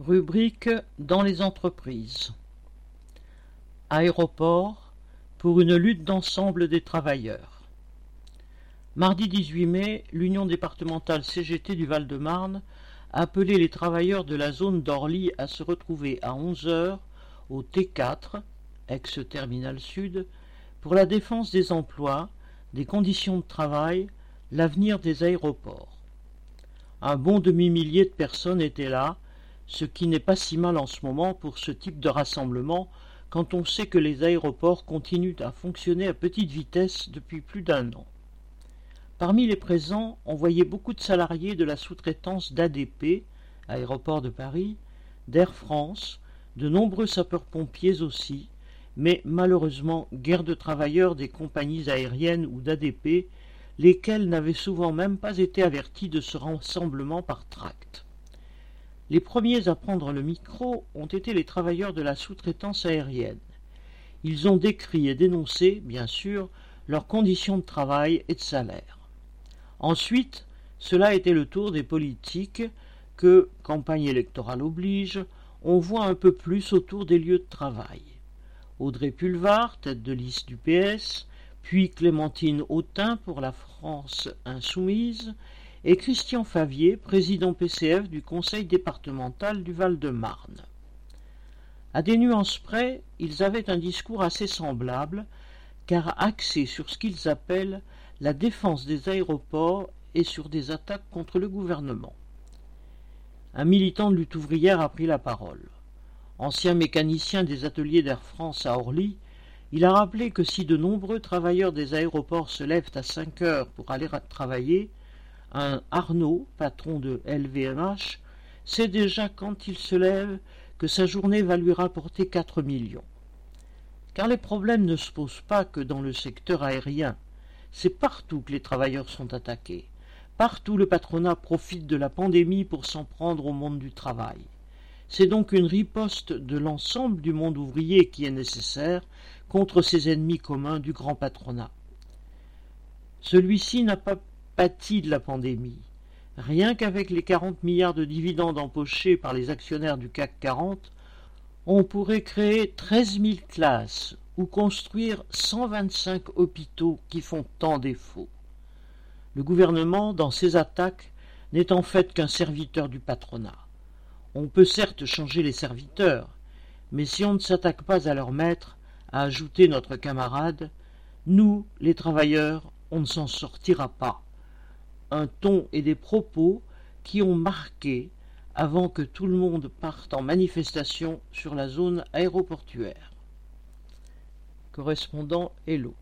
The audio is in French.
Rubrique dans les entreprises. Aéroport pour une lutte d'ensemble des travailleurs. Mardi 18 mai, l'Union départementale CGT du Val-de-Marne a appelé les travailleurs de la zone d'Orly à se retrouver à 11 heures au T4, ex-terminal sud, pour la défense des emplois, des conditions de travail, l'avenir des aéroports. Un bon demi-millier de personnes étaient là, ce qui n'est pas si mal en ce moment pour ce type de rassemblement quand on sait que les aéroports continuent à fonctionner à petite vitesse depuis plus d'un an. Parmi les présents, on voyait beaucoup de salariés de la sous-traitance d'ADP, Aéroport de Paris, d'Air France, de nombreux sapeurs-pompiers aussi, mais malheureusement guère de travailleurs des compagnies aériennes ou d'ADP, lesquels n'avaient souvent même pas été avertis de ce rassemblement par tract. Les premiers à prendre le micro ont été les travailleurs de la sous-traitance aérienne. Ils ont décrit et dénoncé, bien sûr, leurs conditions de travail et de salaire. Ensuite, cela été le tour des politiques que, campagne électorale oblige, on voit un peu plus autour des lieux de travail. Audrey Pulvar, tête de liste du PS, puis Clémentine Autain pour la France insoumise, et Christian Favier, président PCF du conseil départemental du Val-de-Marne. À des nuances près, ils avaient un discours assez semblable, car axé sur ce qu'ils appellent la défense des aéroports et sur des attaques contre le gouvernement. Un militant de lutte ouvrière a pris la parole. Ancien mécanicien des ateliers d'Air France à Orly, il a rappelé que si de nombreux travailleurs des aéroports se lèvent à cinq heures pour aller travailler, un Arnaud, patron de LVMH, sait déjà quand il se lève que sa journée va lui rapporter quatre millions. Car les problèmes ne se posent pas que dans le secteur aérien. C'est partout que les travailleurs sont attaqués. Partout le patronat profite de la pandémie pour s'en prendre au monde du travail. C'est donc une riposte de l'ensemble du monde ouvrier qui est nécessaire contre ces ennemis communs du grand patronat. Celui-ci n'a pas pâtit de la pandémie. Rien qu'avec les 40 milliards de dividendes empochés par les actionnaires du CAC 40, on pourrait créer 13 000 classes ou construire 125 hôpitaux qui font tant défaut. Le gouvernement, dans ses attaques, n'est en fait qu'un serviteur du patronat. On peut certes changer les serviteurs, mais si on ne s'attaque pas à leur maître, a ajouté notre camarade, nous, les travailleurs, on ne s'en sortira pas un ton et des propos qui ont marqué avant que tout le monde parte en manifestation sur la zone aéroportuaire. Correspondant Hello.